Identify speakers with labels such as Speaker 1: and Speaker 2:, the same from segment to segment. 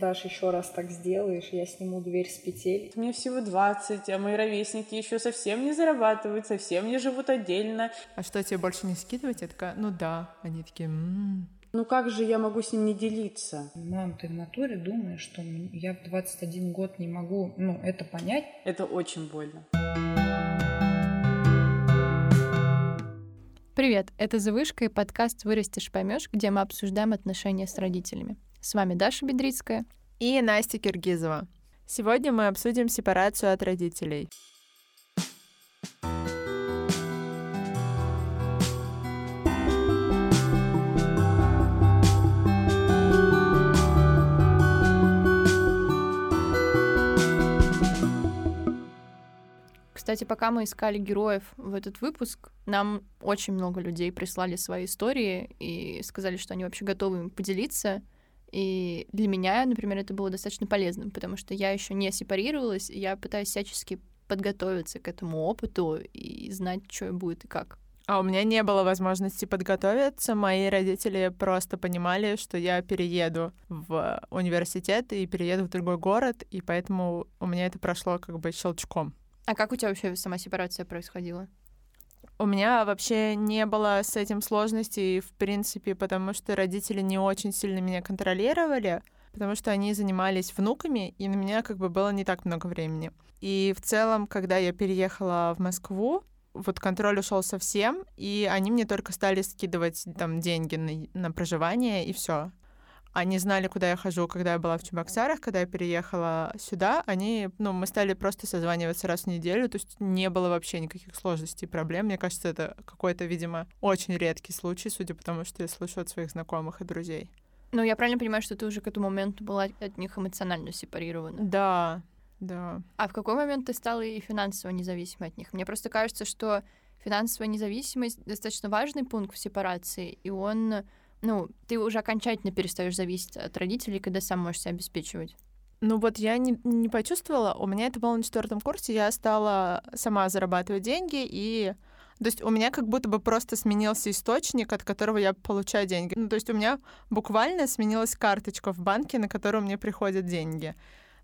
Speaker 1: Даш, еще раз так сделаешь, я сниму дверь с петель.
Speaker 2: Мне всего 20, а мои ровесники еще совсем не зарабатывают, совсем не живут отдельно.
Speaker 3: А что, тебе больше не скидывать? Я такая, ну да. Они такие, м-м.
Speaker 2: Ну как же я могу с ним не делиться?
Speaker 1: Мам, ты в натуре думаешь, что я в 21 год не могу, ну, это понять?
Speaker 2: Это очень больно.
Speaker 4: Привет, это «Завышка» и подкаст «Вырастешь, поймешь», где мы обсуждаем отношения с родителями. С вами Даша Бедрицкая
Speaker 3: и Настя Киргизова. Сегодня мы обсудим сепарацию от родителей.
Speaker 4: Кстати, пока мы искали героев в этот выпуск, нам очень много людей прислали свои истории и сказали, что они вообще готовы им поделиться. И для меня, например, это было достаточно полезным, потому что я еще не сепарировалась, и я пытаюсь всячески подготовиться к этому опыту и знать, что будет и как.
Speaker 3: А у меня не было возможности подготовиться. Мои родители просто понимали, что я перееду в университет и перееду в другой город, и поэтому у меня это прошло как бы щелчком.
Speaker 4: А как у тебя вообще сама сепарация происходила?
Speaker 3: У меня вообще не было с этим сложностей, в принципе, потому что родители не очень сильно меня контролировали, потому что они занимались внуками, и на меня как бы было не так много времени. И в целом, когда я переехала в Москву, вот контроль ушел совсем, и они мне только стали скидывать там деньги на, на проживание, и все. Они знали, куда я хожу, когда я была в Чебоксарах, когда я переехала сюда. Они, ну, мы стали просто созваниваться раз в неделю, то есть не было вообще никаких сложностей, проблем. Мне кажется, это какой-то, видимо, очень редкий случай, судя по тому, что я слышу от своих знакомых и друзей.
Speaker 4: Ну, я правильно понимаю, что ты уже к этому моменту была от них эмоционально сепарирована?
Speaker 3: Да, да.
Speaker 4: А в какой момент ты стала и финансово независимой от них? Мне просто кажется, что финансовая независимость достаточно важный пункт в сепарации, и он ну, ты уже окончательно перестаешь зависеть от родителей, когда сам можешь себя обеспечивать.
Speaker 3: Ну вот я не, не почувствовала, у меня это было на четвертом курсе, я стала сама зарабатывать деньги, и то есть у меня как будто бы просто сменился источник, от которого я получаю деньги. Ну, то есть у меня буквально сменилась карточка в банке, на которую мне приходят деньги.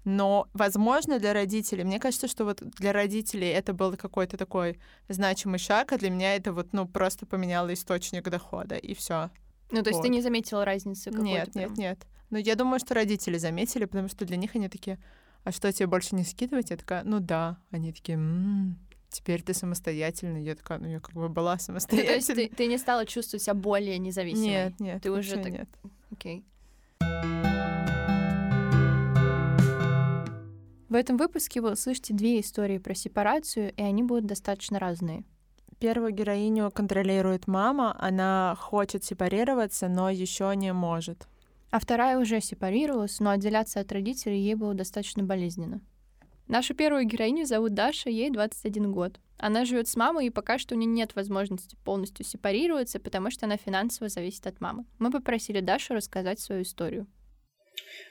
Speaker 3: Но, возможно, для родителей, мне кажется, что вот для родителей это был какой-то такой значимый шаг, а для меня это вот, ну, просто поменяло источник дохода, и все.
Speaker 4: Ну, то есть вот. ты не заметила разницы какой-то?
Speaker 3: Нет, прям? нет, нет. Но я думаю, что родители заметили, потому что для них они такие, а что, тебе больше не скидывать? Я такая, ну да. Они такие, м-м, теперь ты самостоятельная. Я такая, ну я как бы была самостоятельной.
Speaker 4: Ну, то есть ты, ты не стала чувствовать себя более независимой?
Speaker 3: Нет, нет.
Speaker 4: Ты уже
Speaker 3: так... нет.
Speaker 4: Окей. В этом выпуске вы услышите две истории про сепарацию, и они будут достаточно разные.
Speaker 3: Первую героиню контролирует мама, она хочет сепарироваться, но еще не может.
Speaker 4: А вторая уже сепарировалась, но отделяться от родителей ей было достаточно болезненно. Нашу первую героиню зовут Даша, ей 21 год. Она живет с мамой, и пока что у нее нет возможности полностью сепарироваться, потому что она финансово зависит от мамы. Мы попросили Дашу рассказать свою историю.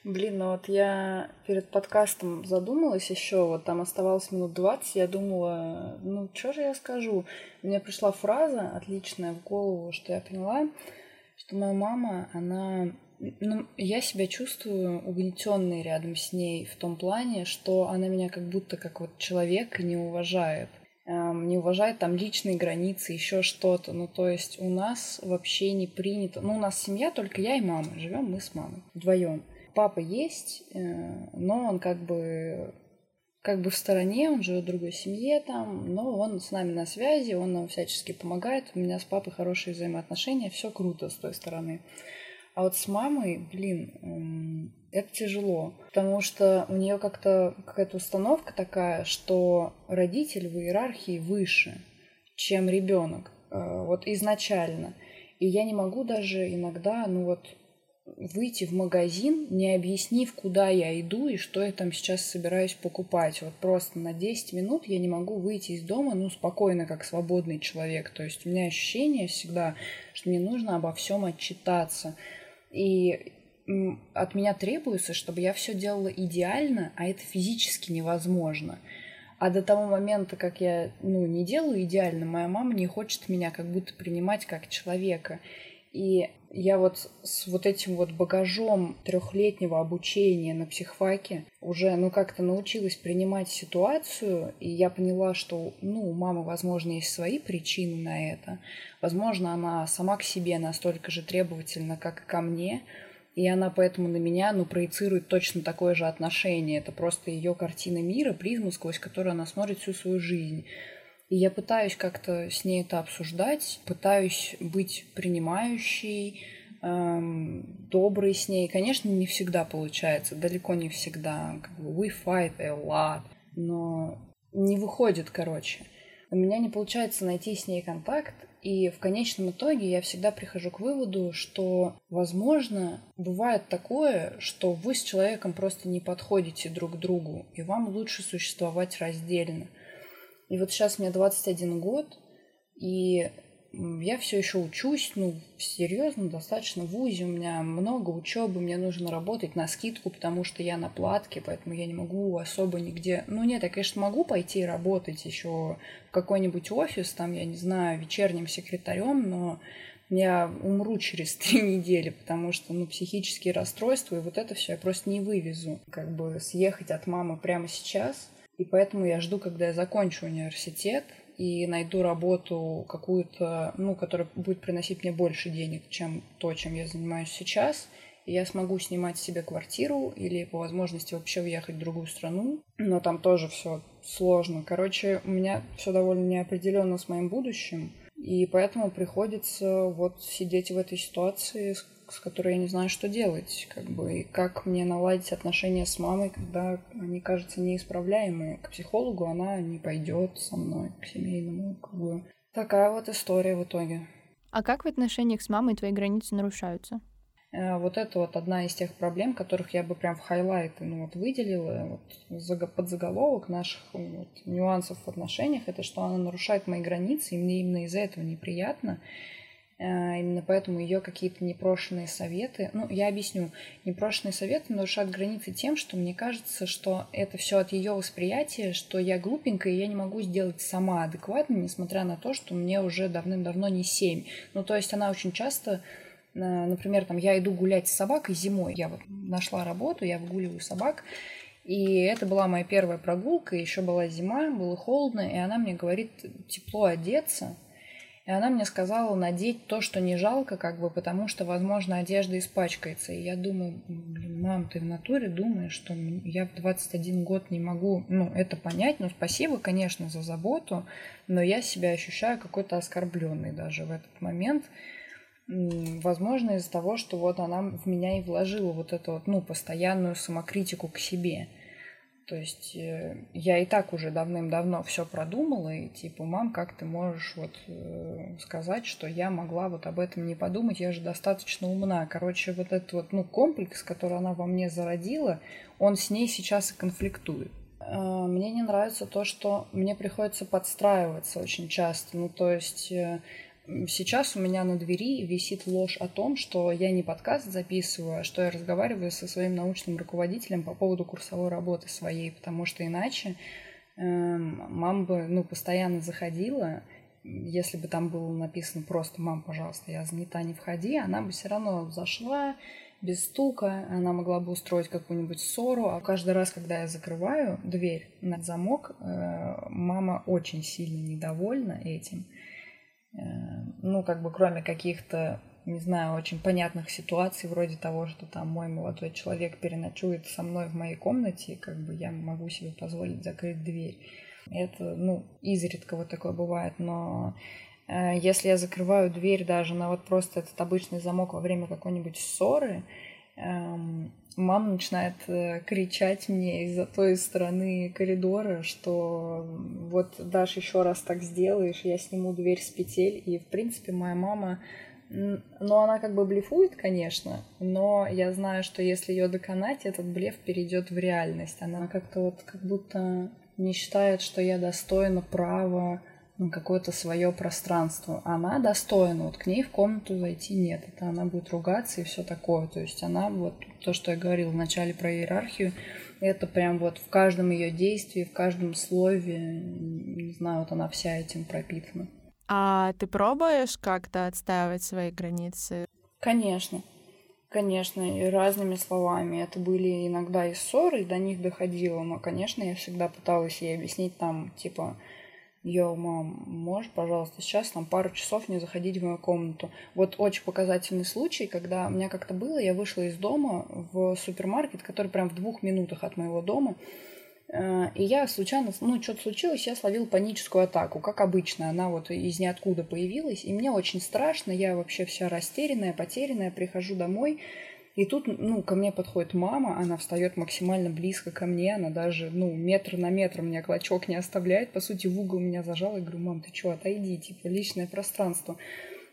Speaker 1: Блин, ну вот я перед подкастом задумалась еще, вот там оставалось минут 20, я думала, ну что же я скажу? Мне пришла фраза отличная в голову, что я поняла, что моя мама, она ну, я себя чувствую угнетенной рядом с ней в том плане, что она меня как будто как вот человека не уважает. Эм, не уважает там личные границы, еще что-то. Ну, то есть у нас вообще не принято. Ну, у нас семья только я и мама. Живем мы с мамой вдвоем папа есть, э, но он как бы как бы в стороне, он живет в другой семье там, но он с нами на связи, он нам всячески помогает. У меня с папой хорошие взаимоотношения, все круто с той стороны. А вот с мамой, блин, эм, это тяжело, потому что у нее как-то какая-то установка такая, что родитель в иерархии выше, чем ребенок, э, вот изначально. И я не могу даже иногда, ну вот, выйти в магазин, не объяснив, куда я иду и что я там сейчас собираюсь покупать. Вот просто на 10 минут я не могу выйти из дома, ну, спокойно, как свободный человек. То есть у меня ощущение всегда, что мне нужно обо всем отчитаться. И от меня требуется, чтобы я все делала идеально, а это физически невозможно. А до того момента, как я ну, не делаю идеально, моя мама не хочет меня как будто принимать как человека. И я вот с вот этим вот багажом трехлетнего обучения на психфаке уже, ну, как-то научилась принимать ситуацию, и я поняла, что, ну, у мамы, возможно, есть свои причины на это. Возможно, она сама к себе настолько же требовательна, как и ко мне, и она поэтому на меня, ну, проецирует точно такое же отношение. Это просто ее картина мира, призма, сквозь которую она смотрит всю свою жизнь. И я пытаюсь как-то с ней это обсуждать, пытаюсь быть принимающей, эм, доброй с ней. Конечно, не всегда получается, далеко не всегда. Как бы we fight a lot, но не выходит, короче. У меня не получается найти с ней контакт, и в конечном итоге я всегда прихожу к выводу, что, возможно, бывает такое, что вы с человеком просто не подходите друг к другу, и вам лучше существовать раздельно. И вот сейчас мне 21 год, и я все еще учусь, ну, серьезно, достаточно в ВУЗе, у меня много учебы, мне нужно работать на скидку, потому что я на платке, поэтому я не могу особо нигде... Ну, нет, я, конечно, могу пойти работать еще в какой-нибудь офис, там, я не знаю, вечерним секретарем, но я умру через три недели, потому что, ну, психические расстройства, и вот это все я просто не вывезу. Как бы съехать от мамы прямо сейчас, и поэтому я жду, когда я закончу университет и найду работу какую-то, ну, которая будет приносить мне больше денег, чем то, чем я занимаюсь сейчас. И я смогу снимать себе квартиру или по возможности вообще уехать в другую страну. Но там тоже все сложно. Короче, у меня все довольно неопределенно с моим будущим. И поэтому приходится вот сидеть в этой ситуации, с которой я не знаю, что делать, как бы, и как мне наладить отношения с мамой, когда они кажутся неисправляемые. К психологу она не пойдет со мной, к семейному, как бы. Такая вот история в итоге.
Speaker 4: А как в отношениях с мамой твои границы нарушаются?
Speaker 1: Э, вот это вот одна из тех проблем, которых я бы прям в хайлайты ну, вот выделила. Вот, под заголовок наших вот, нюансов в отношениях, это что она нарушает мои границы, и мне именно из-за этого неприятно. Э, именно поэтому ее какие-то непрошенные советы, ну, я объясню, непрошенные советы нарушают границы тем, что мне кажется, что это все от ее восприятия, что я глупенькая, и я не могу сделать сама адекватно, несмотря на то, что мне уже давным-давно не семь. Ну, то есть она очень часто э, Например, там я иду гулять с собакой зимой. Я вот нашла работу, я выгуливаю собак. И это была моя первая прогулка, еще была зима, было холодно, и она мне говорит тепло одеться, и она мне сказала надеть то, что не жалко, как бы, потому что, возможно, одежда испачкается. И я думаю, блин, мам, ты в натуре думаешь, что я в 21 год не могу, ну, это понять. Ну, спасибо, конечно, за заботу, но я себя ощущаю какой-то оскорбленной даже в этот момент. Возможно, из-за того, что вот она в меня и вложила вот эту вот, ну, постоянную самокритику к себе. То есть э, я и так уже давным-давно все продумала, и типа, мам, как ты можешь вот э, сказать, что я могла вот об этом не подумать, я же достаточно умна. Короче, вот этот вот, ну, комплекс, который она во мне зародила, он с ней сейчас и конфликтует. Э, мне не нравится то, что мне приходится подстраиваться очень часто. Ну, то есть Сейчас у меня на двери висит ложь о том, что я не подкаст записываю, а что я разговариваю со своим научным руководителем по поводу курсовой работы своей, потому что иначе э, мама бы ну, постоянно заходила, если бы там было написано просто «мам, пожалуйста, я занята, не входи», она бы все равно зашла без стука, она могла бы устроить какую-нибудь ссору, а каждый раз, когда я закрываю дверь на замок, э, мама очень сильно недовольна этим – ну, как бы кроме каких-то, не знаю, очень понятных ситуаций, вроде того, что там мой молодой человек переночует со мной в моей комнате, как бы я могу себе позволить закрыть дверь. Это, ну, изредка вот такое бывает, но э, если я закрываю дверь даже на вот просто этот обычный замок во время какой-нибудь ссоры, эм, мама начинает э, кричать мне из-за той стороны коридора, что вот Даш еще раз так сделаешь, я сниму дверь с петель. И, в принципе, моя мама, ну, она как бы блефует, конечно, но я знаю, что если ее доконать, этот блеф перейдет в реальность. Она как-то вот как будто не считает, что я достойна права ну, какое-то свое пространство. Она достойна, вот к ней в комнату зайти нет. Это она будет ругаться и все такое. То есть она вот то, что я говорила вначале про иерархию, это прям вот в каждом ее действии, в каждом слове, не знаю, вот она вся этим пропитана.
Speaker 3: А ты пробуешь как-то отстаивать свои границы?
Speaker 1: Конечно. Конечно, и разными словами. Это были иногда и ссоры, и до них доходило, но, конечно, я всегда пыталась ей объяснить там, типа, Йоу, мам, можешь, пожалуйста, сейчас там пару часов не заходить в мою комнату. Вот очень показательный случай, когда у меня как-то было, я вышла из дома в супермаркет, который прям в двух минутах от моего дома, э, и я случайно, ну, что-то случилось, я словила паническую атаку, как обычно. Она вот из ниоткуда появилась, и мне очень страшно, я вообще вся растерянная, потерянная, прихожу домой, и тут, ну, ко мне подходит мама, она встает максимально близко ко мне, она даже, ну, метр на метр мне клочок не оставляет, по сути, в угол меня зажала, я говорю, мам, ты что, отойди, типа, личное пространство.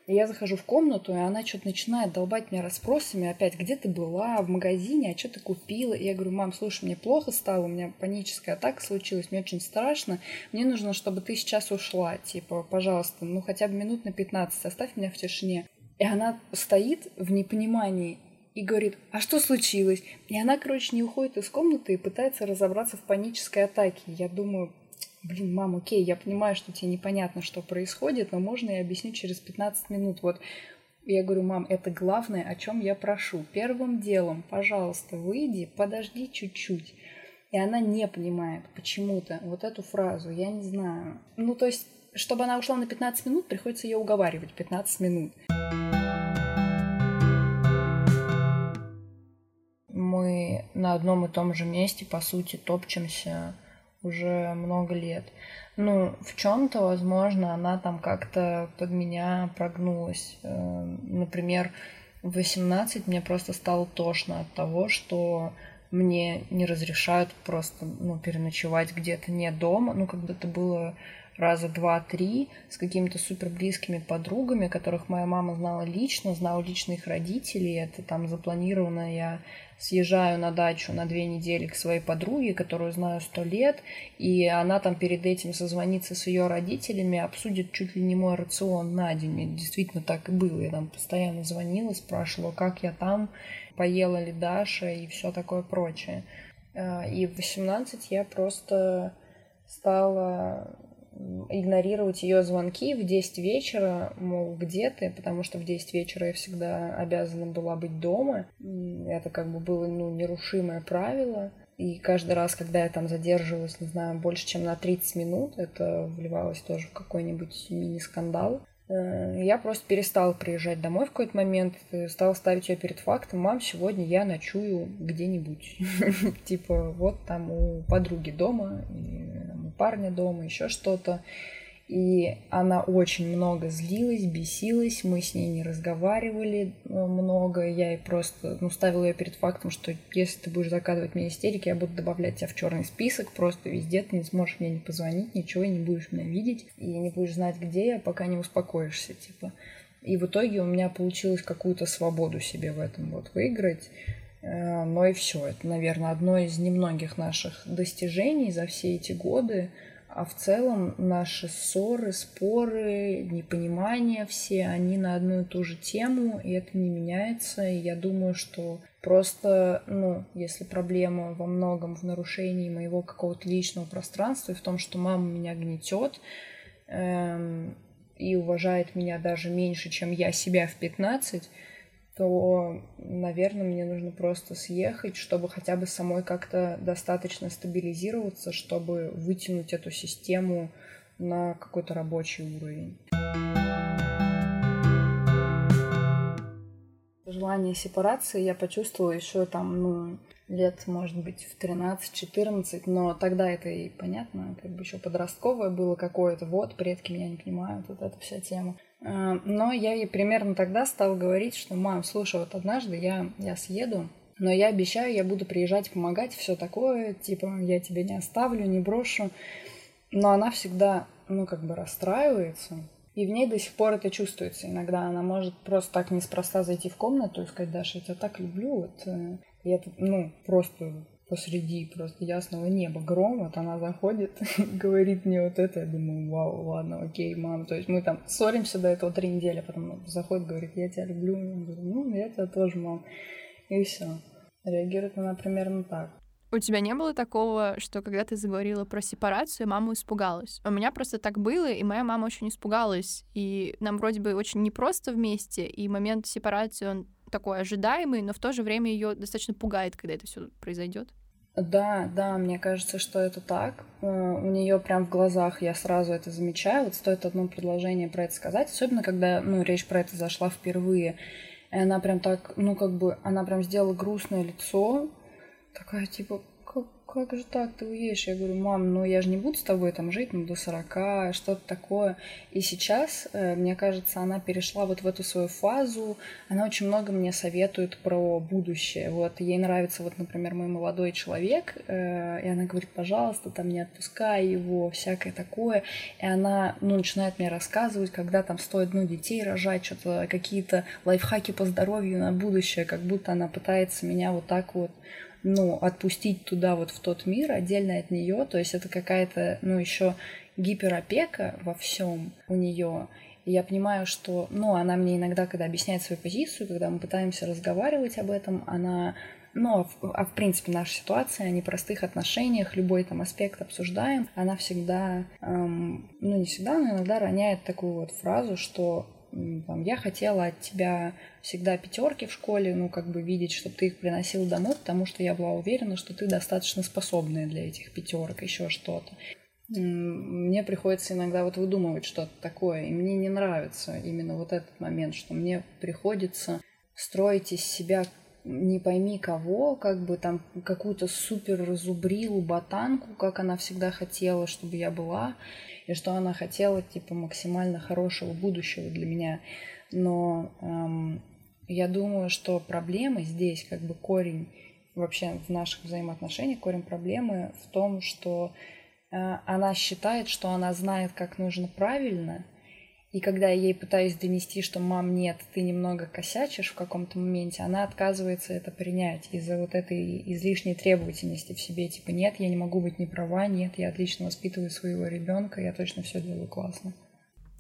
Speaker 1: И я захожу в комнату, и она что-то начинает долбать меня расспросами опять, где ты была, в магазине, а что ты купила? И я говорю, мам, слушай, мне плохо стало, у меня паническая атака случилась, мне очень страшно, мне нужно, чтобы ты сейчас ушла, типа, пожалуйста, ну хотя бы минут на 15, оставь меня в тишине. И она стоит в непонимании, и говорит, а что случилось? И она, короче, не уходит из комнаты и пытается разобраться в панической атаке. Я думаю, блин, мам, окей, я понимаю, что тебе непонятно, что происходит, но можно я объясню через 15 минут. Вот я говорю, мам, это главное, о чем я прошу. Первым делом, пожалуйста, выйди, подожди чуть-чуть. И она не понимает почему-то вот эту фразу, я не знаю. Ну, то есть, чтобы она ушла на 15 минут, приходится ее уговаривать 15 минут. Мы на одном и том же месте, по сути, топчемся уже много лет. Ну, в чем-то, возможно, она там как-то под меня прогнулась. Э, например, в 18 мне просто стало тошно от того, что мне не разрешают просто ну, переночевать где-то не дома. Ну, бы это было раза два-три с какими-то супер близкими подругами, которых моя мама знала лично, знала лично их родителей. Это там запланировано, я съезжаю на дачу на две недели к своей подруге, которую знаю сто лет, и она там перед этим созвонится с ее родителями, обсудит чуть ли не мой рацион на день. И действительно так и было. Я там постоянно звонила, спрашивала, как я там, поела ли Даша и все такое прочее. А, и в 18 я просто стала игнорировать ее звонки в 10 вечера, мол, где ты, потому что в 10 вечера я всегда обязана была быть дома. Это как бы было ну, нерушимое правило. И каждый раз, когда я там задерживалась, не знаю, больше, чем на 30 минут, это вливалось тоже в какой-нибудь мини-скандал. Э, я просто перестала приезжать домой в какой-то момент, стала ставить ее перед фактом, мам, сегодня я ночую где-нибудь. Типа вот там у подруги дома, у парня дома, еще что-то. И она очень много злилась, бесилась, мы с ней не разговаривали э, много, я ей просто, ну, ставила ее перед фактом, что если ты будешь закатывать мне истерики, я буду добавлять тебя в черный список, просто везде ты не сможешь мне не позвонить, ничего, не будешь меня видеть, и не будешь знать, где я, пока не успокоишься, типа. И в итоге у меня получилось какую-то свободу себе в этом вот выиграть. Э, но и все. Это, наверное, одно из немногих наших достижений за все эти годы. А в целом наши ссоры, споры, непонимания все, они на одну и ту же тему, и это не меняется. И я думаю, что просто, ну, если проблема во многом в нарушении моего какого-то личного пространства и в том, что мама меня гнетет эм, и уважает меня даже меньше, чем я себя в 15, то, наверное, мне нужно просто съехать, чтобы хотя бы самой как-то достаточно стабилизироваться, чтобы вытянуть эту систему на какой-то рабочий уровень. Желание сепарации я почувствовала еще там, ну, лет, может быть, в 13-14, но тогда это и понятно, как бы еще подростковое было какое-то, вот, предки меня не понимают, вот эта вся тема. А, но я ей примерно тогда стала говорить, что, мам, слушай, вот однажды я, я съеду, но я обещаю, я буду приезжать помогать, все такое, типа, я тебя не оставлю, не брошу. Но она всегда, ну, как бы расстраивается, и в ней до сих пор это чувствуется. Иногда она может просто так неспроста зайти в комнату и сказать, Даша, я тебя так люблю, вот, э, и это, ну, просто посреди просто ясного неба гром, вот она заходит, говорит мне вот это, я думаю, вау, ладно, окей, мам, то есть мы там ссоримся до этого три недели, а потом заходит, говорит, я тебя люблю, я говорю, ну, я тебя тоже, мам, и все. Реагирует она примерно так.
Speaker 4: У тебя не было такого, что когда ты заговорила про сепарацию, мама испугалась? У меня просто так было, и моя мама очень испугалась. И нам вроде бы очень непросто вместе, и момент сепарации, он такой ожидаемый, но в то же время ее достаточно пугает, когда это все произойдет.
Speaker 1: Да, да, мне кажется, что это так. Э, у нее прям в глазах я сразу это замечаю. Вот стоит одно предложение про это сказать, особенно когда ну, речь про это зашла впервые. И она прям так, ну как бы, она прям сделала грустное лицо, такая типа, как же так, ты уедешь? Я говорю, мам, ну я же не буду с тобой там жить, ну до 40, что-то такое. И сейчас, э, мне кажется, она перешла вот в эту свою фазу, она очень много мне советует про будущее. Вот ей нравится, вот, например, мой молодой человек, э, и она говорит, пожалуйста, там не отпускай его, всякое такое. И она, ну, начинает мне рассказывать, когда там стоит, ну, детей рожать, что-то, какие-то лайфхаки по здоровью на будущее, как будто она пытается меня вот так вот ну, отпустить туда вот в тот мир отдельно от нее, то есть это какая-то, ну, еще гиперопека во всем у нее. Я понимаю, что, ну, она мне иногда, когда объясняет свою позицию, когда мы пытаемся разговаривать об этом, она, ну, а в, а в принципе наша ситуация о непростых отношениях, любой там аспект обсуждаем, она всегда, эм, ну, не всегда, но иногда роняет такую вот фразу, что там, я хотела от тебя всегда пятерки в школе, ну, как бы видеть, что ты их приносил домой, потому что я была уверена, что ты достаточно способная для этих пятерок, еще что-то. Мне приходится иногда вот выдумывать что-то такое, и мне не нравится именно вот этот момент, что мне приходится строить из себя не пойми кого, как бы там какую-то супер разубрилу ботанку, как она всегда хотела, чтобы я была и что она хотела, типа, максимально хорошего будущего для меня. Но эм, я думаю, что проблемы здесь, как бы корень вообще в наших взаимоотношениях, корень проблемы в том, что э, она считает, что она знает, как нужно правильно, и когда я ей пытаюсь донести, что мам, нет, ты немного косячишь в каком-то моменте, она отказывается это принять из-за вот этой излишней требовательности в себе. Типа, нет, я не могу быть не права, нет, я отлично воспитываю своего ребенка, я точно все делаю классно.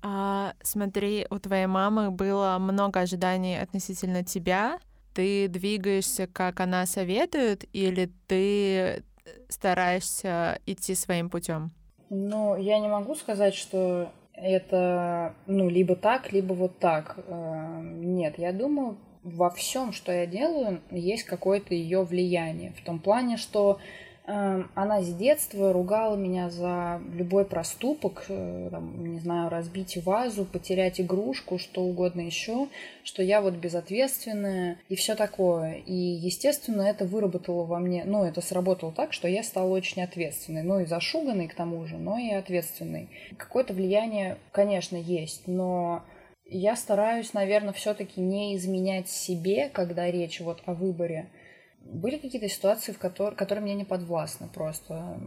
Speaker 3: А смотри, у твоей мамы было много ожиданий относительно тебя. Ты двигаешься, как она советует, или ты стараешься идти своим путем?
Speaker 1: Ну, я не могу сказать, что это, ну, либо так, либо вот так. Э, нет, я думаю, во всем, что я делаю, есть какое-то ее влияние. В том плане, что Эм, она с детства ругала меня за любой проступок, э, там, не знаю, разбить вазу, потерять игрушку, что угодно еще, что я вот безответственная и все такое. И, естественно, это выработало во мне, ну, это сработало так, что я стала очень ответственной, ну и зашуганной к тому же, но и ответственной. Какое-то влияние, конечно, есть, но я стараюсь, наверное, все-таки не изменять себе, когда речь вот о выборе, были какие-то ситуации, в которые, которые мне не подвластны просто.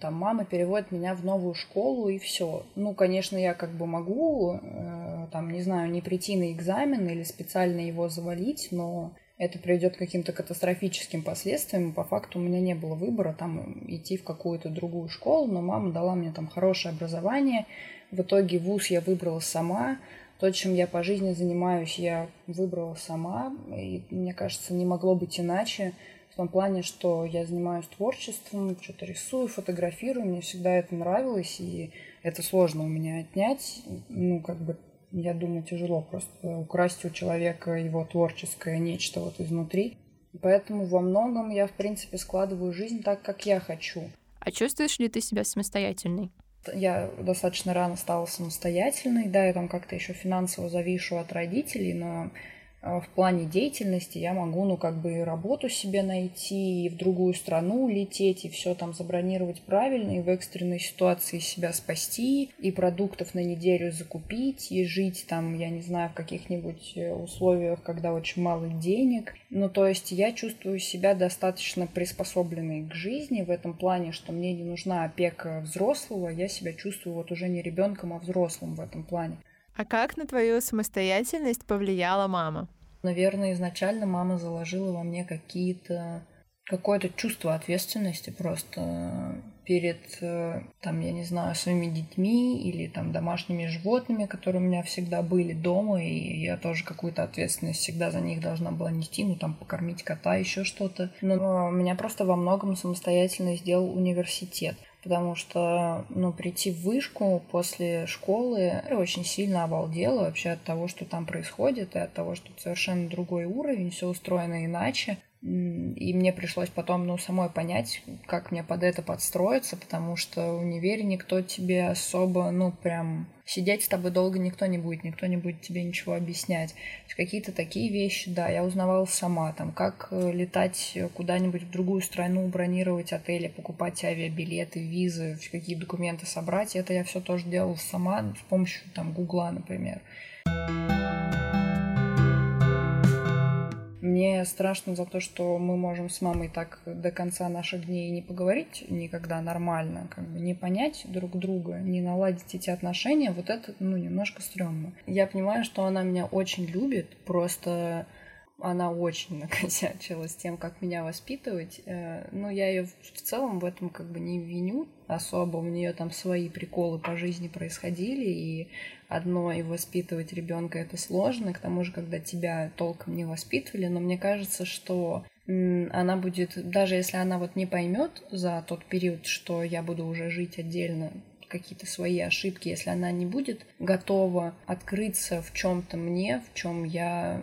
Speaker 1: Там мама переводит меня в новую школу и все. Ну, конечно, я как бы могу, э, там, не знаю, не прийти на экзамен или специально его завалить, но это приведет к каким-то катастрофическим последствиям. По факту у меня не было выбора там идти в какую-то другую школу, но мама дала мне там хорошее образование. В итоге вуз я выбрала сама. То, чем я по жизни занимаюсь, я выбрала сама. И мне кажется, не могло быть иначе. В том плане, что я занимаюсь творчеством, что-то рисую, фотографирую. Мне всегда это нравилось, и это сложно у меня отнять. Ну, как бы, я думаю, тяжело просто украсть у человека его творческое нечто вот изнутри. Поэтому во многом я, в принципе, складываю жизнь так, как я хочу.
Speaker 4: А чувствуешь ли ты себя самостоятельной?
Speaker 1: Я достаточно рано стала самостоятельной. Да, я там как-то еще финансово завишу от родителей, но в плане деятельности я могу, ну, как бы и работу себе найти, и в другую страну улететь, и все там забронировать правильно, и в экстренной ситуации себя спасти, и продуктов на неделю закупить, и жить там, я не знаю, в каких-нибудь э, условиях, когда очень мало денег. Ну, то есть я чувствую себя достаточно приспособленной к жизни в этом плане, что мне не нужна опека взрослого, я себя чувствую вот уже не ребенком, а взрослым в этом плане.
Speaker 3: А как на твою самостоятельность повлияла мама?
Speaker 1: Наверное, изначально мама заложила во мне какие-то какое-то чувство ответственности просто. перед, э, там, я не знаю, своими детьми или там домашними животными, которые у меня всегда были дома, и я тоже какую-то ответственность всегда за них должна была нести, ну, там, покормить кота, еще что-то. Но меня просто во многом самостоятельно сделал университет потому что, ну, прийти в вышку после школы очень сильно обалдела вообще от того, что там происходит, и от того, что совершенно другой уровень, все устроено иначе. И мне пришлось потом, ну, самой понять, как мне под это подстроиться, потому что в универе никто тебе особо, ну, прям сидеть с тобой долго никто не будет, никто не будет тебе ничего объяснять. Какие-то такие вещи, да, я узнавала сама, там, как э, летать куда-нибудь в другую страну, бронировать отели, покупать авиабилеты, визы, какие документы собрать, это я все тоже делала сама с помощью, там, Гугла, например. Мне страшно за то, что мы можем с мамой так до конца наших дней не поговорить никогда нормально, как бы не понять друг друга, не наладить эти отношения. Вот это, ну, немножко стрёмно. Я понимаю, что она меня очень любит, просто она очень накосячила с тем, как меня воспитывать. Э, но я ее в целом в этом как бы не виню особо. У нее там свои приколы по жизни происходили, и одно и воспитывать ребенка это сложно. К тому же, когда тебя толком не воспитывали, но мне кажется, что она будет, даже если она вот не поймет за тот период, что я буду уже жить отдельно, какие-то свои ошибки, если она не будет готова открыться в чем-то мне, в чем я,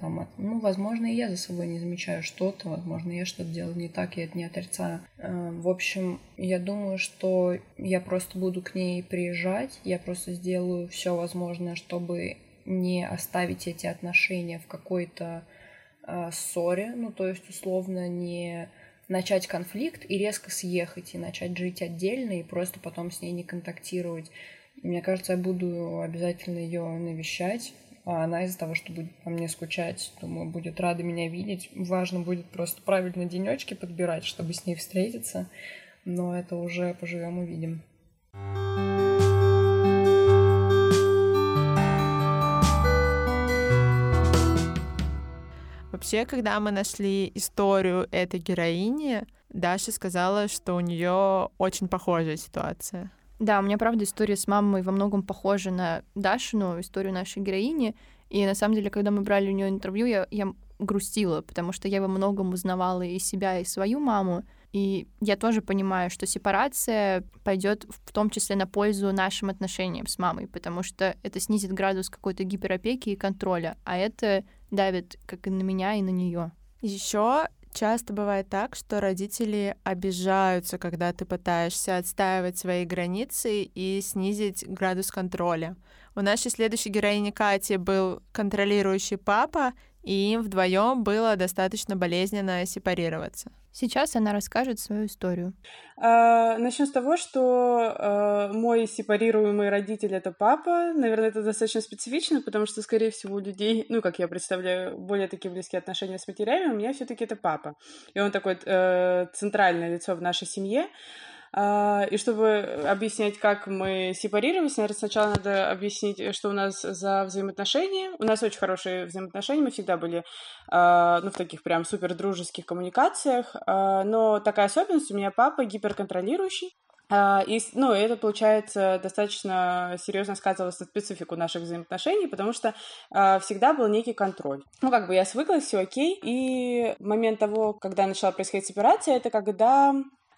Speaker 1: там, ну, возможно, и я за собой не замечаю что-то, возможно, я что-то делаю не так, я это не отрицаю. Э, в общем, я думаю, что я просто буду к ней приезжать, я просто сделаю все возможное, чтобы не оставить эти отношения в какой-то э, ссоре, ну, то есть, условно, не начать конфликт и резко съехать, и начать жить отдельно, и просто потом с ней не контактировать. Мне кажется, я буду обязательно ее навещать, а она из-за того, что будет по мне скучать, думаю, будет рада меня видеть. Важно будет просто правильно денечки подбирать, чтобы с ней встретиться, но это уже поживем увидим.
Speaker 3: Вообще, когда мы нашли историю этой героини, Даша сказала, что у нее очень похожая ситуация.
Speaker 4: Да, у меня, правда, история с мамой во многом похожа на Дашину, историю нашей героини. И на самом деле, когда мы брали у нее интервью, я, я грустила, потому что я во многом узнавала и себя, и свою маму. И я тоже понимаю, что сепарация пойдет в том числе на пользу нашим отношениям с мамой, потому что это снизит градус какой-то гиперопеки и контроля, а это давит как и на меня, и на нее.
Speaker 3: Еще часто бывает так, что родители обижаются, когда ты пытаешься отстаивать свои границы и снизить градус контроля. У нашей следующей героини Кати был контролирующий папа, и им вдвоем было достаточно болезненно сепарироваться.
Speaker 4: Сейчас она расскажет свою историю.
Speaker 2: А, начну с того, что а, мой сепарируемый родитель это папа. Наверное, это достаточно специфично, потому что, скорее всего, у людей, ну, как я представляю, более такие близкие отношения с матерями, у меня все-таки это папа. И он такое э, центральное лицо в нашей семье. А, и чтобы объяснять, как мы сепарировались, наверное, сначала надо объяснить, что у нас за взаимоотношения. У нас очень хорошие взаимоотношения, мы всегда были а, ну, в таких прям супер дружеских коммуникациях. А, но такая особенность у меня папа гиперконтролирующий. И, ну, это, получается, достаточно серьезно сказывалось на специфику наших взаимоотношений, потому что э, всегда был некий контроль. Ну, как бы я свыклась, все окей. И момент того, когда начала происходить сепарация, это когда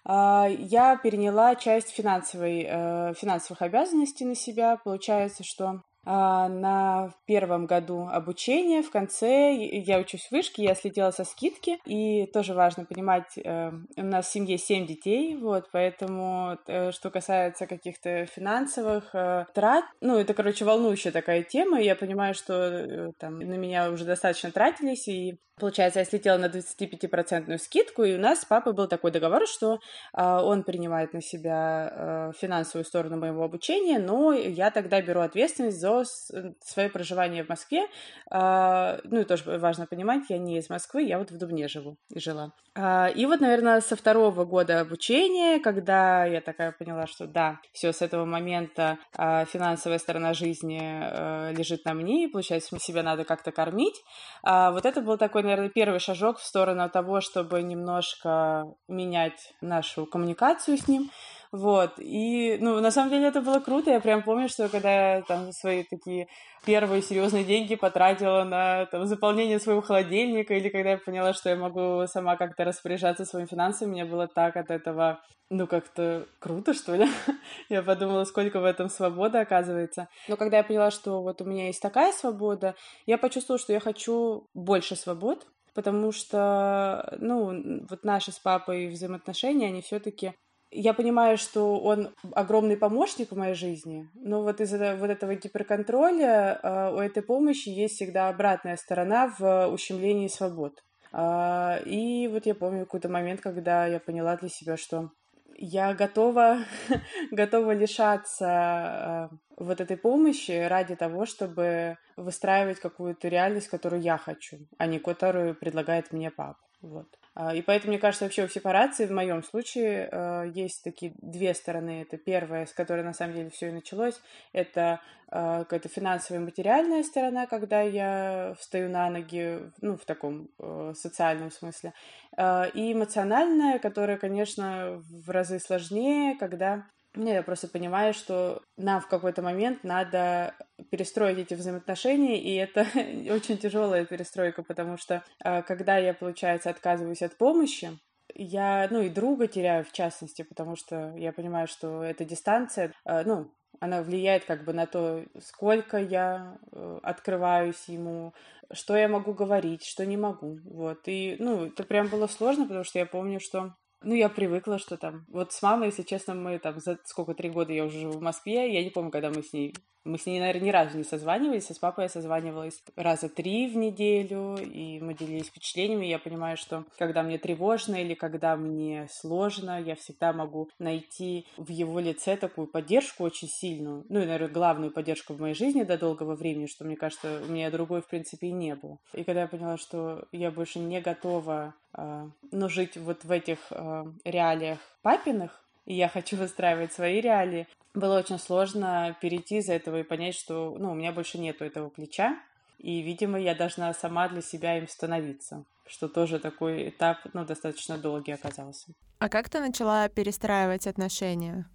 Speaker 2: я переняла часть финансовой, э, финансовых обязанностей на себя. Получается, что а, на первом году обучения, в конце, я учусь в вышке, я следила со скидки, и тоже важно понимать, э, у нас в семье семь детей, вот, поэтому, э, что касается каких-то финансовых трат, ну, это, короче, волнующая такая тема, я понимаю, что там на меня уже достаточно тратились, и Получается, я слетела на 25% скидку, и у нас с папой был такой договор, что э, он принимает на себя э, финансовую сторону моего обучения, но я тогда беру ответственность за свое проживание в Москве. Э, ну и тоже важно понимать, я не из Москвы, я вот в Дубне живу и жила. Э, и вот, наверное, со второго года обучения, когда я такая поняла, что да, все с этого момента э, финансовая сторона жизни э, лежит на мне, и получается, себя надо как-то кормить, э, вот это был такой наверное, первый шажок в сторону того, чтобы немножко менять нашу коммуникацию с ним. Вот, и, ну, на самом деле это было круто, я прям помню, что когда я там свои такие первые серьезные деньги потратила на там, заполнение своего холодильника, или когда я поняла, что я могу сама как-то распоряжаться своими финансами, мне было так от этого, ну, как-то круто, что ли. я подумала, сколько в этом свободы оказывается. Но когда я поняла, что вот у меня есть такая свобода, я почувствовала, что я хочу больше свобод, потому что, ну, вот наши с папой взаимоотношения, они все таки я понимаю, что он огромный помощник в моей жизни, но вот из-за вот этого гиперконтроля э, у этой помощи есть всегда обратная сторона в ущемлении свобод. Э, и вот я помню какой-то момент, когда я поняла для себя, что я готова, готова лишаться э, вот этой помощи ради того, чтобы выстраивать какую-то реальность, которую я хочу, а не которую предлагает мне папа. Вот. А, и поэтому, мне кажется, вообще у сепарации в моем случае э, есть такие две стороны. Это первая, с которой на самом деле все и началось, это э, какая-то финансовая материальная сторона, когда я встаю на ноги, ну, в таком э, социальном смысле. И эмоциональная, которая, конечно, в разы сложнее, когда не, я просто понимаю, что нам в какой-то момент надо перестроить эти взаимоотношения, и это очень тяжелая перестройка, потому что э, когда я, получается, отказываюсь от помощи, я, ну, и друга теряю в частности, потому что я понимаю, что эта дистанция, э, ну, она влияет как бы на то, сколько я э, открываюсь ему, что я могу говорить, что не могу, вот. И, ну, это прям было сложно, потому что я помню, что ну, я привыкла, что там... Вот с мамой, если честно, мы там за сколько, три года я уже живу в Москве, я не помню, когда мы с ней мы с ней, наверное, ни разу не созванивались, а с папой я созванивалась раза три в неделю, и мы делились впечатлениями. Я понимаю, что когда мне тревожно или когда мне сложно, я всегда могу найти в его лице такую поддержку очень сильную. Ну и, наверное, главную поддержку в моей жизни до долгого времени, что, мне кажется, у меня другой, в принципе, и не было. И когда я поняла, что я больше не готова э, ну, жить вот в этих э, реалиях папиных, и я хочу выстраивать свои реалии, было очень сложно перейти из этого и понять, что ну, у меня больше нету этого плеча, и, видимо, я должна сама для себя им становиться, что тоже такой этап, ну, достаточно долгий оказался.
Speaker 3: А как ты начала перестраивать отношения?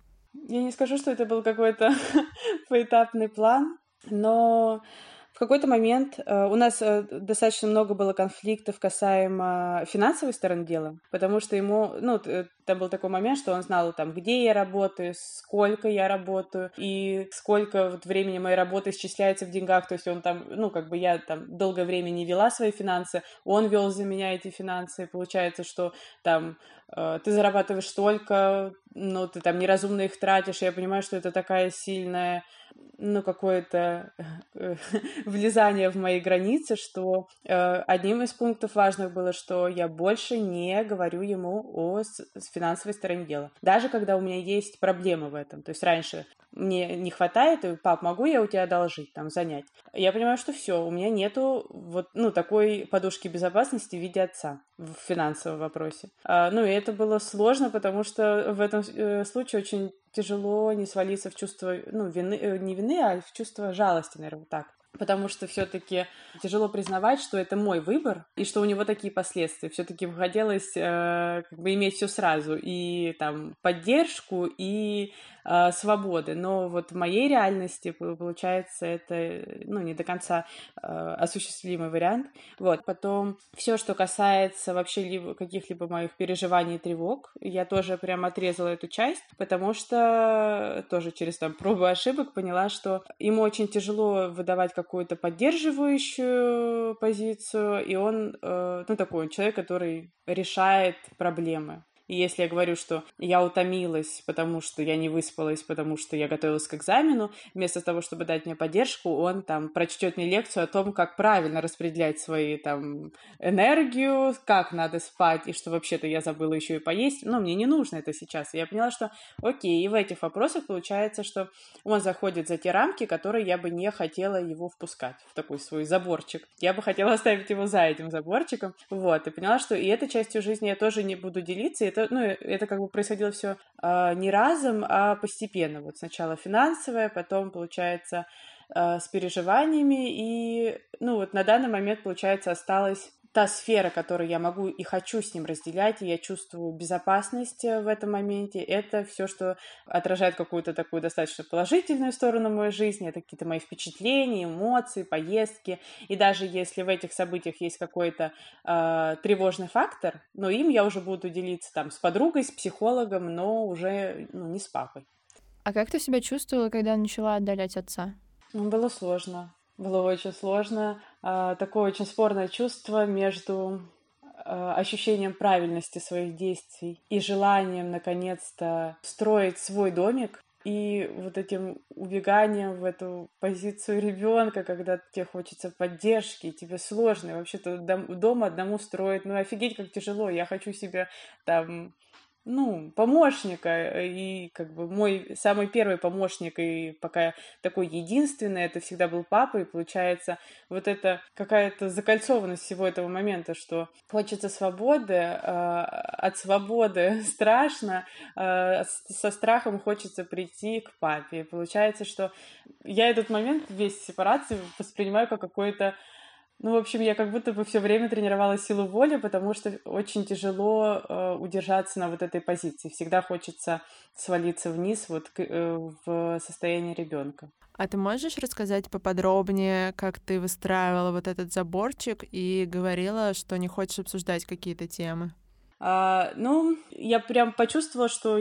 Speaker 2: Я не скажу, что это был какой-то поэтапный план, но какой-то момент э, у нас э, достаточно много было конфликтов касаемо финансовой стороны дела, потому что ему, ну, э, там был такой момент, что он знал там, где я работаю, сколько я работаю и сколько вот времени моей работы исчисляется в деньгах, то есть он там, ну, как бы я там долгое время не вела свои финансы, он вел за меня эти финансы, получается, что там ты зарабатываешь столько, но ты там неразумно их тратишь, я понимаю, что это такая сильная ну, какое-то э, влезание в мои границы, что э, одним из пунктов важных было, что я больше не говорю ему о финансовой стороне дела. Даже когда у меня есть проблемы в этом. То есть раньше мне не хватает, и, пап, могу я у тебя одолжить, там, занять? Я понимаю, что все, у меня нету вот, ну, такой подушки безопасности в виде отца в финансовом вопросе. А, ну, и это было сложно, потому что в этом э, случае очень тяжело не свалиться в чувство, ну, вины, э, не вины, а в чувство жалости, наверное, вот так потому что все-таки тяжело признавать, что это мой выбор и что у него такие последствия. Все-таки хотелось э, как бы иметь все сразу и там поддержку и э, свободы, но вот в моей реальности получается это ну не до конца э, осуществимый вариант. Вот потом все, что касается вообще либо каких-либо моих переживаний и тревог, я тоже прям отрезала эту часть, потому что тоже через там пробу ошибок поняла, что ему очень тяжело выдавать какую-то поддерживающую позицию, и он, э, ну, такой человек, который решает проблемы. И если я говорю, что я утомилась, потому что я не выспалась, потому что я готовилась к экзамену, вместо того, чтобы дать мне поддержку, он там прочтет мне лекцию о том, как правильно распределять свои там энергию, как надо спать, и что вообще-то я забыла еще и поесть. Но мне не нужно это сейчас. Я поняла, что окей, и в этих вопросах получается, что он заходит за те рамки, которые я бы не хотела его впускать в такой свой заборчик. Я бы хотела оставить его за этим заборчиком. Вот, и поняла, что и этой частью жизни я тоже не буду делиться, и это это, ну, это как бы происходило все э, а, не разом, а постепенно. Вот сначала финансовое, потом, получается, э, с переживаниями. И, ну, вот на данный момент, получается, осталось та сфера, которую я могу и хочу с ним разделять, и я чувствую безопасность э, в этом моменте, это все, что отражает какую-то такую достаточно положительную сторону моей жизни, это какие-то мои впечатления, эмоции, поездки, и даже если в этих событиях есть какой-то э, тревожный фактор, но им я уже буду делиться там с подругой, с психологом, но уже ну, не с папой.
Speaker 4: А как ты себя чувствовала, когда начала отдалять отца?
Speaker 2: Ну, было сложно. Было очень сложно. А, такое очень спорное чувство между а, ощущением правильности своих действий и желанием наконец-то строить свой домик и вот этим убеганием в эту позицию ребенка, когда тебе хочется поддержки, тебе сложно, вообще-то дома одному строить, ну офигеть, как тяжело, я хочу себе там ну, помощника, э, и как бы мой самый первый помощник, и пока такой единственный, это всегда был папа, и получается вот это какая-то закольцованность всего этого момента, что хочется свободы, э, от свободы страшно, э, со страхом хочется прийти к папе. И получается, что я этот момент весь сепарации воспринимаю как какой-то ну, в общем, я как будто бы все время тренировала силу воли, потому что очень тяжело э, удержаться на вот этой позиции. Всегда хочется свалиться вниз вот к, э, в состояние ребенка.
Speaker 3: А ты можешь рассказать поподробнее, как ты выстраивала вот этот заборчик и говорила, что не хочешь обсуждать какие-то темы?
Speaker 2: А, ну, я прям почувствовала, что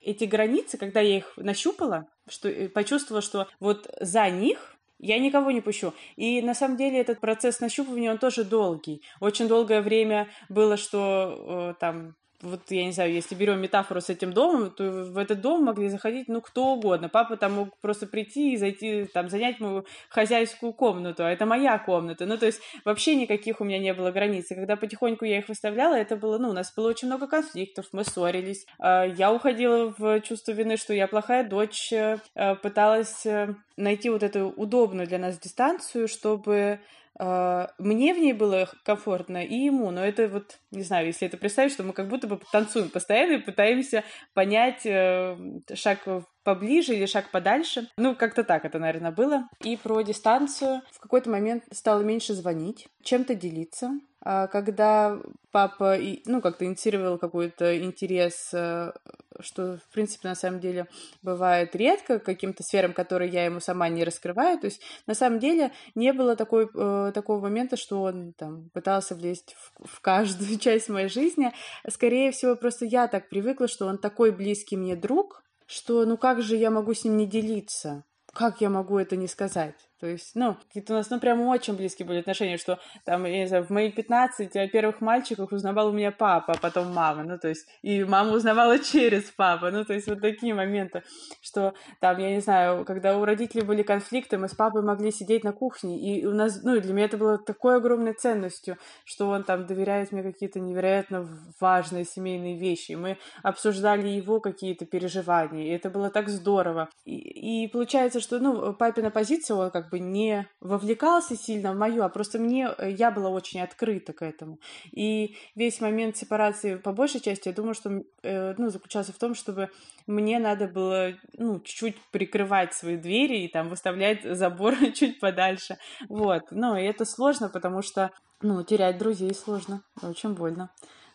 Speaker 2: эти границы, когда я их нащупала, что почувствовала, что вот за них я никого не пущу. И на самом деле этот процесс нащупывания, он тоже долгий. Очень долгое время было, что э, там вот я не знаю, если берем метафору с этим домом, то в этот дом могли заходить, ну, кто угодно. Папа там мог просто прийти и зайти, там, занять мою хозяйскую комнату, а это моя комната. Ну, то есть вообще никаких у меня не было границ. И когда потихоньку я их выставляла, это было, ну, у нас было очень много конфликтов, мы ссорились. А, я уходила в чувство вины, что я плохая дочь, э, пыталась э, найти вот эту удобную для нас дистанцию, чтобы мне в ней было комфортно и ему, но это вот, не знаю, если это представить, что мы как будто бы танцуем постоянно и пытаемся понять э, шаг поближе или шаг подальше. Ну, как-то так это, наверное, было. И про дистанцию в какой-то момент стало меньше звонить, чем-то делиться. А когда папа, ну, как-то инициировал какой-то интерес, э, что, в принципе, на самом деле бывает редко, каким-то сферам, которые я ему сама не раскрываю. То есть, на самом деле, не было такой, э, такого момента, что он там пытался влезть в, в каждую часть моей жизни. Скорее всего, просто я так привыкла, что он такой близкий мне друг, что ну как же я могу с ним не делиться? Как я могу это не сказать? То есть, ну, какие-то у нас, ну, прям очень близкие были отношения, что там, я не знаю, в мои 15 о первых мальчиках узнавал у меня папа, а потом мама, ну, то есть, и мама узнавала через папа, ну, то есть, вот такие моменты, что там, я не знаю, когда у родителей были конфликты, мы с папой могли сидеть на кухне, и у нас, ну, для меня это было такой огромной ценностью, что он там доверяет мне какие-то невероятно важные семейные вещи, и мы обсуждали его какие-то переживания, и это было так здорово. И, и получается, что, ну, папина позиция, он как бы не вовлекался сильно в мою, а просто мне, э, я была очень открыта к этому. И весь момент сепарации, по большей части, я думаю, что, э, ну, заключался в том, чтобы мне надо было, ну, чуть-чуть прикрывать свои двери и там выставлять забор чуть подальше. Вот. Ну, и это сложно, потому что, ну, терять друзей сложно, очень больно.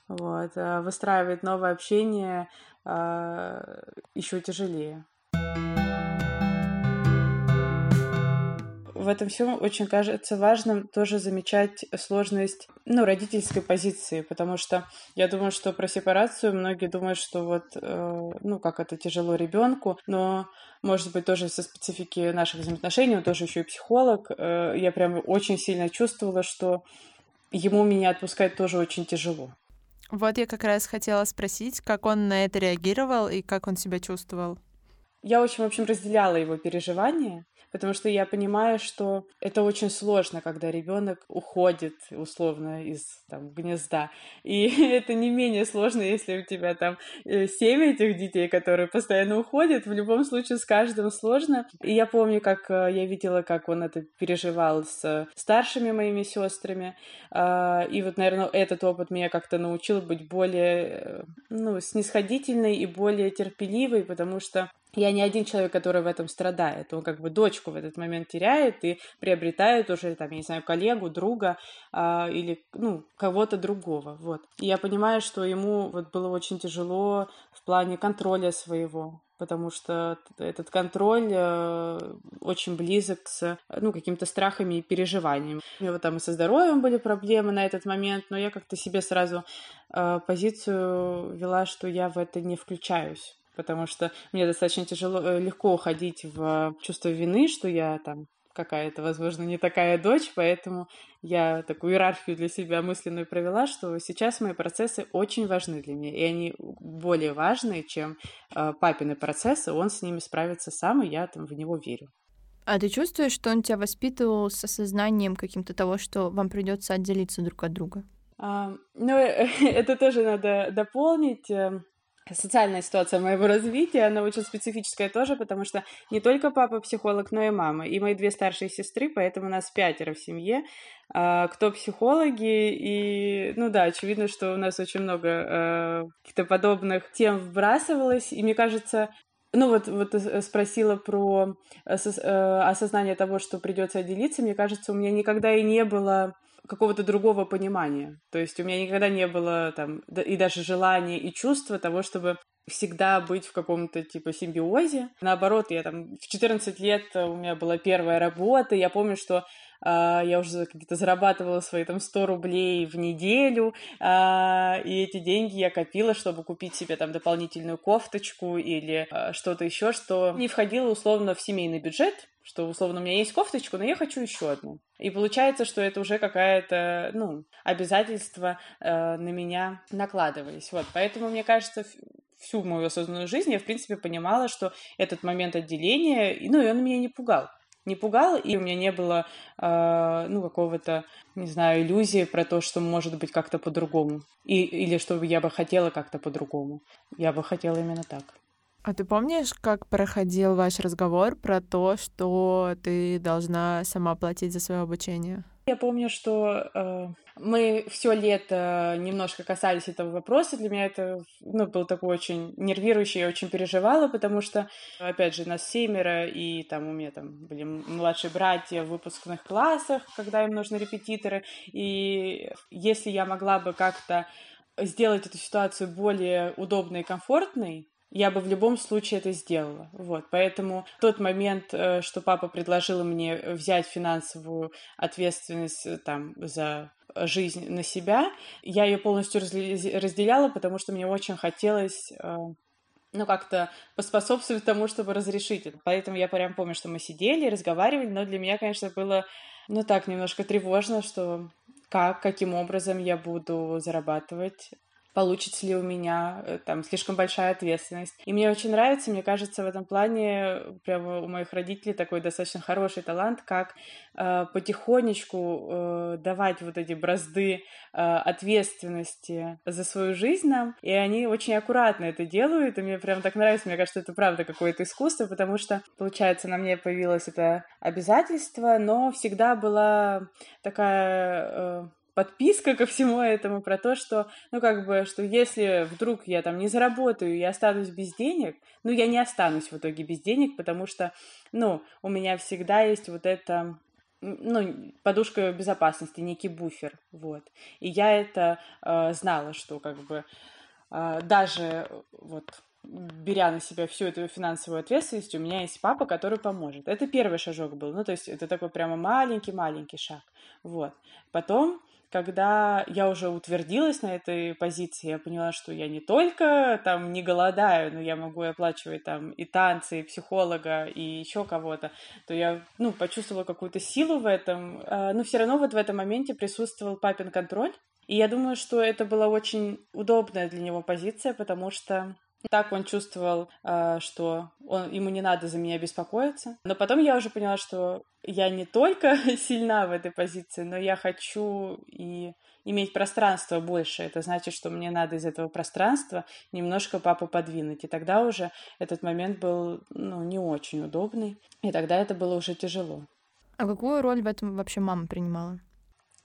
Speaker 2: Вот. А выстраивать новое общение а, еще тяжелее. В этом всем очень кажется важным тоже замечать сложность ну, родительской позиции, потому что я думаю, что про сепарацию многие думают, что вот, э, ну, как это тяжело ребенку, но, может быть, тоже со специфики наших взаимоотношений, он тоже еще и психолог, э, я прям очень сильно чувствовала, что ему меня отпускать тоже очень тяжело.
Speaker 3: Вот я как раз хотела спросить, как он на это реагировал и как он себя чувствовал.
Speaker 2: Я очень, в общем, разделяла его переживания, потому что я понимаю, что это очень сложно, когда ребенок уходит условно из там, гнезда. И это не менее сложно, если у тебя там э, семь этих детей, которые постоянно уходят. В любом случае с каждым сложно. И я помню, как э, я видела, как он это переживал с старшими моими сестрами. А, и вот, наверное, этот опыт меня как-то научил быть более э, ну, снисходительной и более терпеливой, потому что я не один человек, который в этом страдает. Он как бы дочку в этот момент теряет и приобретает уже, там, я не знаю, коллегу, друга а, или, ну, кого-то другого, вот. И я понимаю, что ему вот было очень тяжело в плане контроля своего, потому что этот контроль э, очень близок с ну, какими-то страхами и переживаниями. У него там и со здоровьем были проблемы на этот момент, но я как-то себе сразу э, позицию вела, что я в это не включаюсь потому что мне достаточно тяжело, э, легко уходить в чувство вины, что я там какая-то, возможно, не такая дочь, поэтому я такую иерархию для себя мысленную провела, что сейчас мои процессы очень важны для меня, и они более важны, чем э, папины процессы, он с ними справится сам, и я там в него верю.
Speaker 4: А ты чувствуешь, что он тебя воспитывал с осознанием каким-то того, что вам придется отделиться друг от друга?
Speaker 2: А, ну, это тоже надо дополнить. Социальная ситуация моего развития, она очень специфическая тоже, потому что не только папа психолог, но и мама, и мои две старшие сестры, поэтому нас пятеро в семье, а, кто психологи, и, ну да, очевидно, что у нас очень много э, каких-то подобных тем вбрасывалось, и мне кажется, ну вот, вот спросила про э, осознание того, что придется отделиться. Мне кажется, у меня никогда и не было какого-то другого понимания. То есть у меня никогда не было там и даже желания и чувства того, чтобы всегда быть в каком-то типа симбиозе. Наоборот, я там в 14 лет у меня была первая работа, я помню, что я уже какие-то зарабатывала свои там 100 рублей в неделю, uh, и эти деньги я копила, чтобы купить себе там дополнительную кофточку или uh, что-то еще, что не входило условно в семейный бюджет, что условно у меня есть кофточку, но я хочу еще одну. И получается, что это уже какая-то, ну, обязательство э, на меня накладывались. Вот, поэтому мне кажется, всю мою осознанную жизнь я, в принципе, понимала, что этот момент отделения, ну, и он меня не пугал. Не пугал, и у меня не было, э, ну, какого-то, не знаю, иллюзии про то, что может быть как-то по-другому. И, или что я бы хотела как-то по-другому. Я бы хотела именно так.
Speaker 3: А ты помнишь, как проходил ваш разговор про то, что ты должна сама платить за свое обучение?
Speaker 2: Я помню, что э, мы все лето немножко касались этого вопроса. Для меня это ну, был такой очень нервирующий, я очень переживала, потому что, опять же, нас семеро, и там у меня там были младшие братья в выпускных классах, когда им нужны репетиторы. И если я могла бы как-то сделать эту ситуацию более удобной и комфортной, я бы в любом случае это сделала. Вот. Поэтому тот момент, э, что папа предложил мне взять финансовую ответственность э, там, за жизнь на себя, я ее полностью разделяла, потому что мне очень хотелось э, ну, как-то поспособствовать тому, чтобы разрешить это. Поэтому я прям помню, что мы сидели, разговаривали, но для меня, конечно, было, ну, так, немножко тревожно, что как, каким образом я буду зарабатывать получится ли у меня э, там слишком большая ответственность. И мне очень нравится, мне кажется, в этом плане прямо у моих родителей такой достаточно хороший талант, как э, потихонечку э, давать вот эти бразды э, ответственности за свою жизнь нам, и они очень аккуратно это делают, и мне прям так нравится, мне кажется, это правда какое-то искусство, потому что, получается, на мне появилось это обязательство, но всегда была такая э, подписка ко всему этому про то, что, ну, как бы, что если вдруг я там не заработаю и останусь без денег, ну, я не останусь в итоге без денег, потому что, ну, у меня всегда есть вот это, ну, подушка безопасности, некий буфер, вот. И я это э, знала, что, как бы, э, даже вот беря на себя всю эту финансовую ответственность, у меня есть папа, который поможет. Это первый шажок был. Ну, то есть это такой прямо маленький-маленький шаг. Вот. Потом когда я уже утвердилась на этой позиции, я поняла, что я не только там не голодаю, но я могу оплачивать там и танцы, и психолога, и еще кого-то, то я, ну, почувствовала какую-то силу в этом, а, но все равно вот в этом моменте присутствовал папин контроль, и я думаю, что это была очень удобная для него позиция, потому что так он чувствовал, а, что он, ему не надо за меня беспокоиться. Но потом я уже поняла, что я не только сильна в этой позиции, но я хочу и иметь пространство больше. Это значит, что мне надо из этого пространства немножко папу подвинуть. И тогда уже этот момент был ну, не очень удобный. И тогда это было уже тяжело.
Speaker 4: А какую роль в этом вообще мама принимала?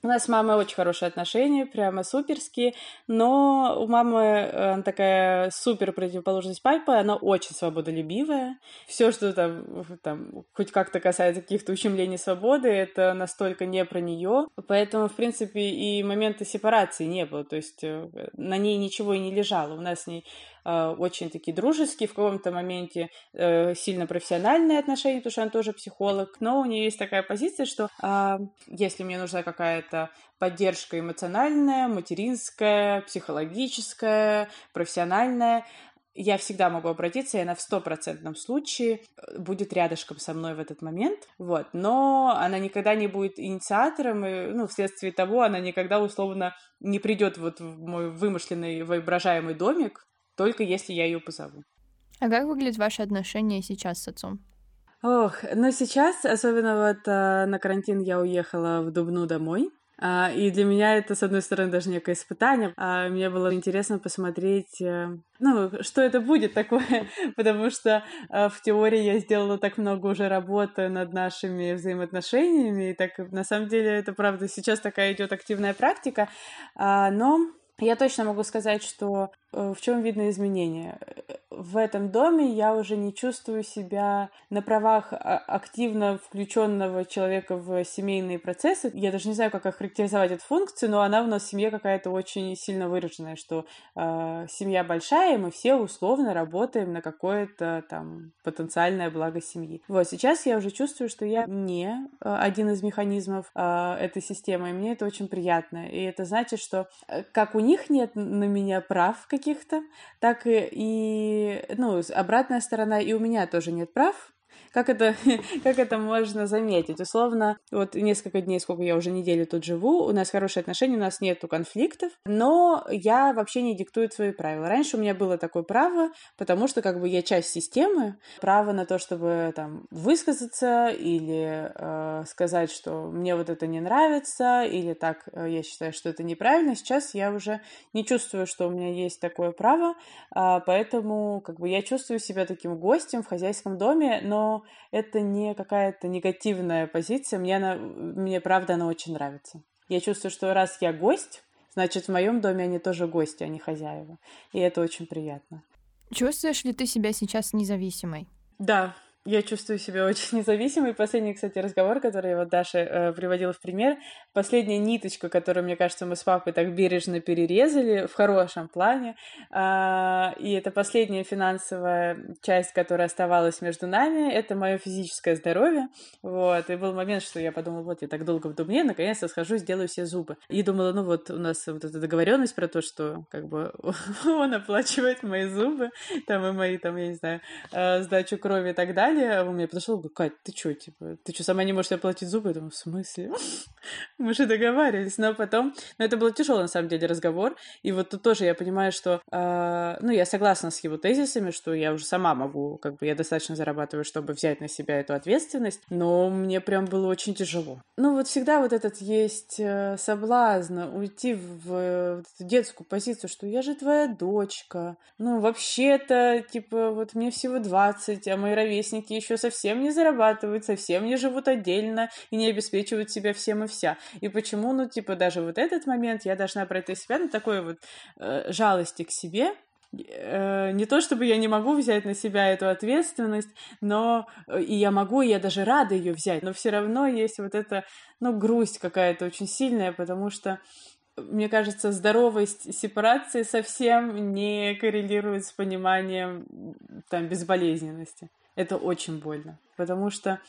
Speaker 2: У нас с мамой очень хорошие отношения, прямо суперские, но у мамы э, она такая супер противоположность папы, она очень свободолюбивая. Все, что там, там хоть как-то касается каких-то ущемлений свободы, это настолько не про нее. Поэтому, в принципе, и момента сепарации не было. То есть э, на ней ничего и не лежало. У нас с ней очень такие дружеские, в каком-то моменте э, сильно профессиональные отношения, потому что она тоже психолог, но у нее есть такая позиция, что э, если мне нужна какая-то поддержка эмоциональная, материнская, психологическая, профессиональная, я всегда могу обратиться, и она в стопроцентном случае э, будет рядышком со мной в этот момент, вот, но она никогда не будет инициатором, и, ну, вследствие того она никогда условно не придет вот в мой вымышленный воображаемый домик, только если я ее позову.
Speaker 4: А как выглядят ваши отношения сейчас с отцом?
Speaker 2: Ох, ну сейчас, особенно вот э, на карантин я уехала в Дубну домой, а, и для меня это, с одной стороны, даже некое испытание. А мне было интересно посмотреть, э, ну, что это будет такое, потому что э, в теории я сделала так много уже работы над нашими взаимоотношениями, и так на самом деле это, правда, сейчас такая идет активная практика, а, но я точно могу сказать, что э, в чем видно изменение в этом доме я уже не чувствую себя на правах а, активно включенного человека в семейные процессы. Я даже не знаю, как охарактеризовать эту функцию, но она у нас в семье какая-то очень сильно выраженная, что э, семья большая, и мы все условно работаем на какое-то там потенциальное благо семьи. Вот сейчас я уже чувствую, что я не э, один из механизмов э, этой системы, и мне это очень приятно. И это значит, что э, как у них нет на меня прав каких-то, так и, и ну, обратная сторона, и у меня тоже нет прав, как это, как это можно заметить? Условно, вот несколько дней, сколько я уже неделю тут живу, у нас хорошие отношения, у нас нету конфликтов, но я вообще не диктую свои правила. Раньше у меня было такое право, потому что как бы я часть системы, право на то, чтобы там высказаться или э, сказать, что мне вот это не нравится, или так э, я считаю, что это неправильно. Сейчас я уже не чувствую, что у меня есть такое право, э, поэтому как бы я чувствую себя таким гостем в хозяйском доме, но это не какая-то негативная позиция. Мне она, мне правда она очень нравится. Я чувствую, что раз я гость, значит, в моем доме они тоже гости, а не хозяева. И это очень приятно.
Speaker 4: Чувствуешь ли ты себя сейчас независимой?
Speaker 2: Да, я чувствую себя очень независимой. Последний, кстати, разговор, который я вот Даша э, приводила в пример, последняя ниточка, которую, мне кажется, мы с папой так бережно перерезали в хорошем плане, э, и это последняя финансовая часть, которая оставалась между нами, это мое физическое здоровье. Вот, и был момент, что я подумала, вот я так долго в Дубне, наконец-то схожу, сделаю все зубы. И думала, ну вот у нас вот эта договоренность про то, что как бы он оплачивает мои зубы, там и мои, там, я не знаю, э, сдачу крови и так далее далее он мне подошел и говорит, Кать, ты что, типа, ты что, сама не можешь оплатить зубы? Я думаю, в смысле? Мы же договаривались. Но потом, но это был тяжелый, на самом деле, разговор. И вот тут тоже я понимаю, что, э, ну, я согласна с его тезисами, что я уже сама могу, как бы, я достаточно зарабатываю, чтобы взять на себя эту ответственность, но мне прям было очень тяжело. Ну, вот всегда вот этот есть э, соблазн уйти в, в детскую позицию, что я же твоя дочка. Ну, вообще-то, типа, вот мне всего 20, а мои ровесники родственники еще совсем не зарабатывают, совсем не живут отдельно и не обеспечивают себя всем и вся. И почему, ну, типа, даже вот этот момент я должна пройти себя на такой вот э, жалости к себе, э, не то чтобы я не могу взять на себя эту ответственность, но э, и я могу, и я даже рада ее взять, но все равно есть вот эта, ну, грусть какая-то очень сильная, потому что мне кажется, здоровость сепарации совсем не коррелирует с пониманием там безболезненности это очень больно, потому что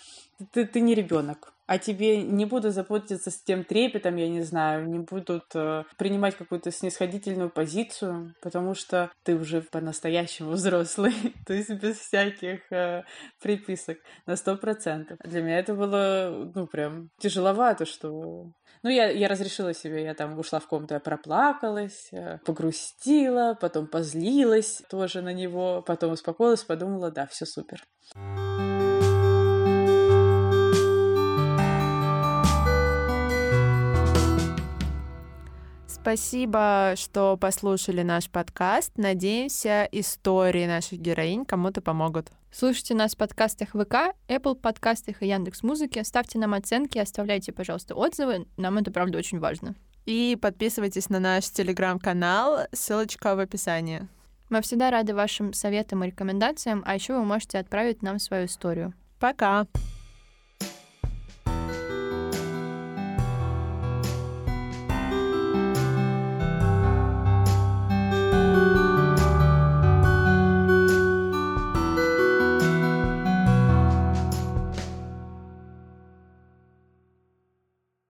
Speaker 2: ты, ты не ребенок, а тебе не будут заботиться с тем трепетом, я не знаю, не будут э, принимать какую-то снисходительную позицию, потому что ты уже по-настоящему взрослый, то есть без всяких э, приписок на сто процентов. Для меня это было, ну, прям тяжеловато, что ну, я, я разрешила себе, я там ушла в комнату, я проплакалась, э, погрустила, потом позлилась тоже на него, потом успокоилась, подумала, да, все супер.
Speaker 3: Спасибо, что послушали наш подкаст. Надеемся, истории наших героинь кому-то помогут.
Speaker 4: Слушайте нас в подкастах ВК, Apple подкастах и Яндекс Музыки. Ставьте нам оценки, оставляйте, пожалуйста, отзывы. Нам это, правда, очень важно.
Speaker 3: И подписывайтесь на наш телеграм-канал, ссылочка в описании.
Speaker 4: Мы всегда рады вашим советам и рекомендациям, а еще вы можете отправить нам свою историю. Пока!